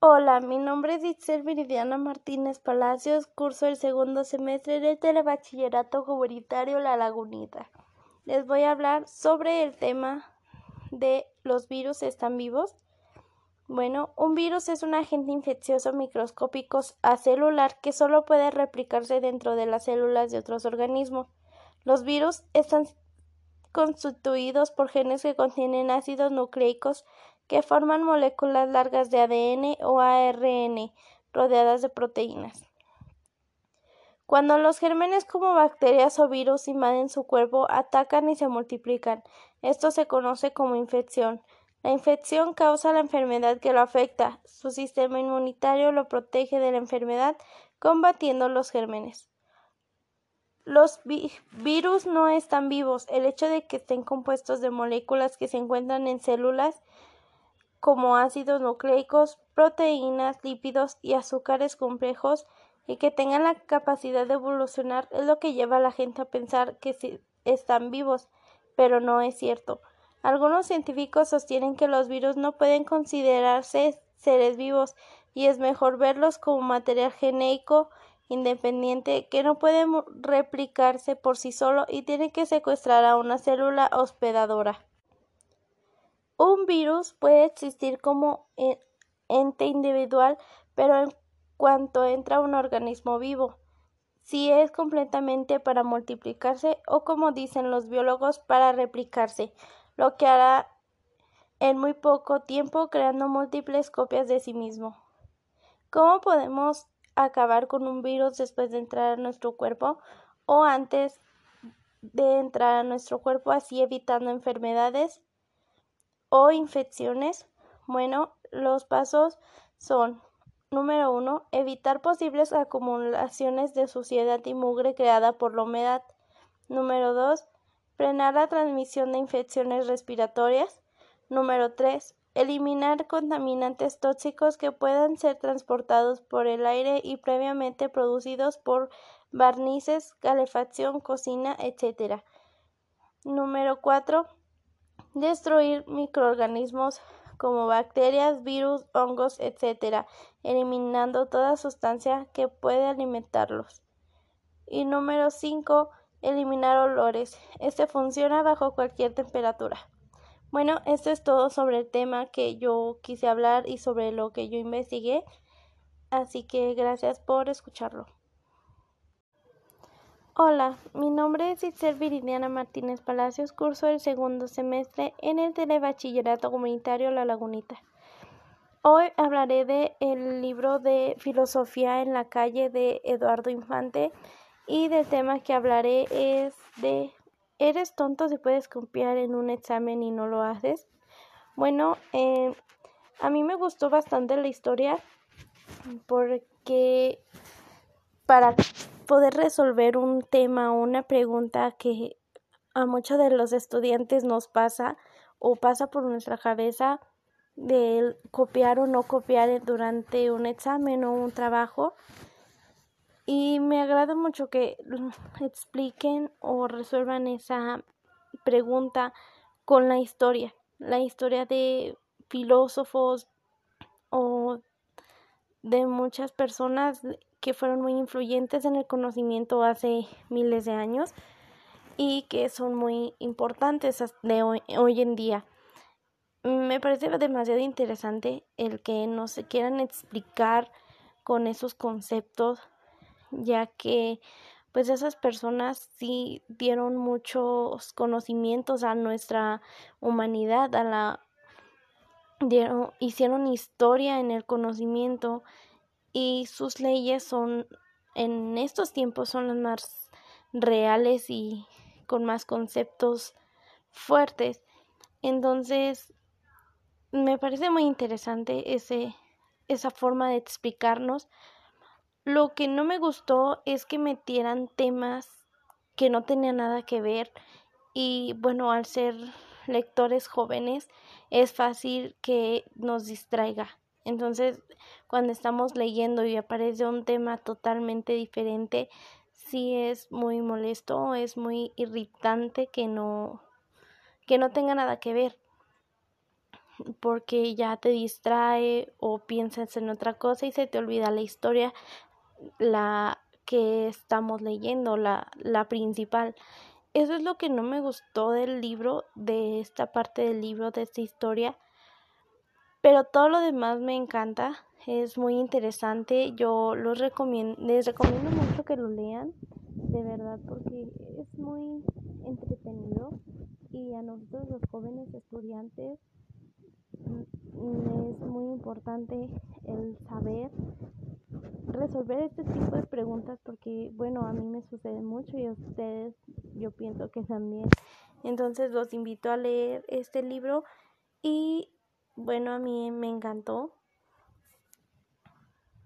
Hola, mi nombre es Itzel Viridiana Martínez Palacios, curso el segundo semestre del Telebachillerato Comunitario La Lagunita. Les voy a hablar sobre el tema de los virus están vivos. Bueno, un virus es un agente infeccioso microscópico acelular que solo puede replicarse dentro de las células de otros organismos. Los virus están constituidos por genes que contienen ácidos nucleicos que forman moléculas largas de ADN o ARN rodeadas de proteínas. Cuando los gérmenes como bacterias o virus invaden su cuerpo, atacan y se multiplican. Esto se conoce como infección. La infección causa la enfermedad que lo afecta. Su sistema inmunitario lo protege de la enfermedad combatiendo los gérmenes. Los virus no están vivos. El hecho de que estén compuestos de moléculas que se encuentran en células como ácidos nucleicos, proteínas, lípidos y azúcares complejos y que tengan la capacidad de evolucionar es lo que lleva a la gente a pensar que están vivos, pero no es cierto. Algunos científicos sostienen que los virus no pueden considerarse seres vivos y es mejor verlos como material genético independiente que no puede replicarse por sí solo y tiene que secuestrar a una célula hospedadora. Un virus puede existir como ente individual, pero en cuanto entra un organismo vivo, si es completamente para multiplicarse o como dicen los biólogos para replicarse, lo que hará en muy poco tiempo creando múltiples copias de sí mismo. ¿Cómo podemos acabar con un virus después de entrar a nuestro cuerpo o antes de entrar a nuestro cuerpo, así evitando enfermedades? O infecciones? Bueno, los pasos son Número 1. Evitar posibles acumulaciones de suciedad y mugre creada por la humedad. Número 2. Frenar la transmisión de infecciones respiratorias. Número 3. Eliminar contaminantes tóxicos que puedan ser transportados por el aire y previamente producidos por barnices, calefacción, cocina, etc. Número 4 destruir microorganismos como bacterias, virus, hongos, etc., eliminando toda sustancia que puede alimentarlos. Y número 5. Eliminar olores. Este funciona bajo cualquier temperatura. Bueno, esto es todo sobre el tema que yo quise hablar y sobre lo que yo investigué. Así que gracias por escucharlo. Hola, mi nombre es Itzel Viridiana Martínez Palacios, curso el segundo semestre en el Telebachillerato Comunitario La Lagunita. Hoy hablaré del el libro de Filosofía en la calle de Eduardo Infante y del tema que hablaré es de ¿Eres tonto si puedes copiar en un examen y no lo haces? Bueno, eh, a mí me gustó bastante la historia porque para poder resolver un tema o una pregunta que a muchos de los estudiantes nos pasa o pasa por nuestra cabeza de copiar o no copiar durante un examen o un trabajo. Y me agrada mucho que expliquen o resuelvan esa pregunta con la historia, la historia de filósofos de muchas personas que fueron muy influyentes en el conocimiento hace miles de años y que son muy importantes de hoy, en día. Me parece demasiado interesante el que no se quieran explicar con esos conceptos, ya que pues esas personas sí dieron muchos conocimientos a nuestra humanidad, a la hicieron historia en el conocimiento y sus leyes son en estos tiempos son las más reales y con más conceptos fuertes. Entonces, me parece muy interesante ese esa forma de explicarnos. Lo que no me gustó es que metieran temas que no tenían nada que ver y bueno, al ser lectores jóvenes es fácil que nos distraiga. Entonces, cuando estamos leyendo y aparece un tema totalmente diferente, sí es muy molesto, es muy irritante que no que no tenga nada que ver. porque ya te distrae o piensas en otra cosa y se te olvida la historia la que estamos leyendo, la, la principal. Eso es lo que no me gustó del libro, de esta parte del libro, de esta historia. Pero todo lo demás me encanta, es muy interesante. Yo los recomiendo, les recomiendo mucho que lo lean, de verdad, porque es muy entretenido y a nosotros los jóvenes estudiantes mm, es muy importante el saber resolver este tipo de preguntas porque bueno a mí me sucede mucho y a ustedes yo pienso que también. Entonces los invito a leer este libro y bueno a mí me encantó